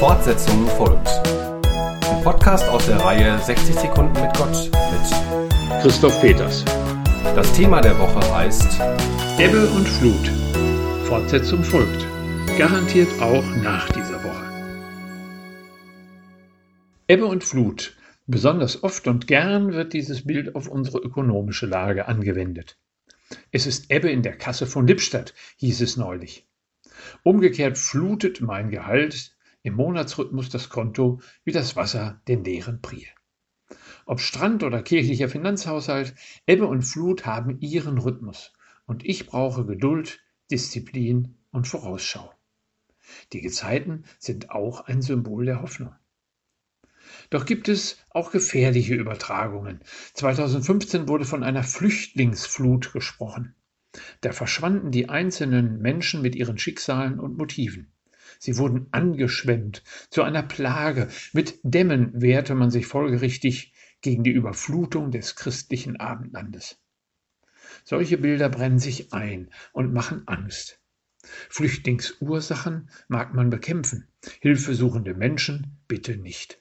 Fortsetzung folgt. Ein Podcast aus der Reihe 60 Sekunden mit Gott mit Christoph Peters. Das Thema der Woche heißt Ebbe und Flut. Fortsetzung folgt. Garantiert auch nach dieser Woche. Ebbe und Flut. Besonders oft und gern wird dieses Bild auf unsere ökonomische Lage angewendet. Es ist Ebbe in der Kasse von Lippstadt, hieß es neulich. Umgekehrt flutet mein Gehalt im Monatsrhythmus das Konto wie das Wasser den leeren Priel. Ob Strand oder kirchlicher Finanzhaushalt, Ebbe und Flut haben ihren Rhythmus und ich brauche Geduld, Disziplin und Vorausschau. Die Gezeiten sind auch ein Symbol der Hoffnung. Doch gibt es auch gefährliche Übertragungen. 2015 wurde von einer Flüchtlingsflut gesprochen. Da verschwanden die einzelnen Menschen mit ihren Schicksalen und Motiven. Sie wurden angeschwemmt zu einer Plage. Mit Dämmen wehrte man sich folgerichtig gegen die Überflutung des christlichen Abendlandes. Solche Bilder brennen sich ein und machen Angst. Flüchtlingsursachen mag man bekämpfen, hilfesuchende Menschen bitte nicht.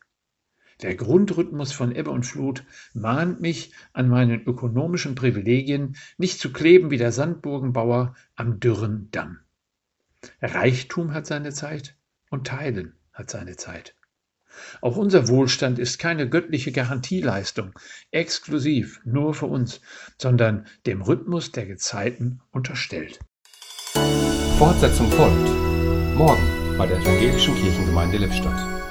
Der Grundrhythmus von Ebbe und Flut mahnt mich, an meinen ökonomischen Privilegien nicht zu kleben wie der Sandburgenbauer am dürren Damm. Reichtum hat seine Zeit und Teilen hat seine Zeit. Auch unser Wohlstand ist keine göttliche Garantieleistung, exklusiv nur für uns, sondern dem Rhythmus der Gezeiten unterstellt. Fortsetzung folgt. Morgen bei der Evangelischen Kirchengemeinde Lippstadt.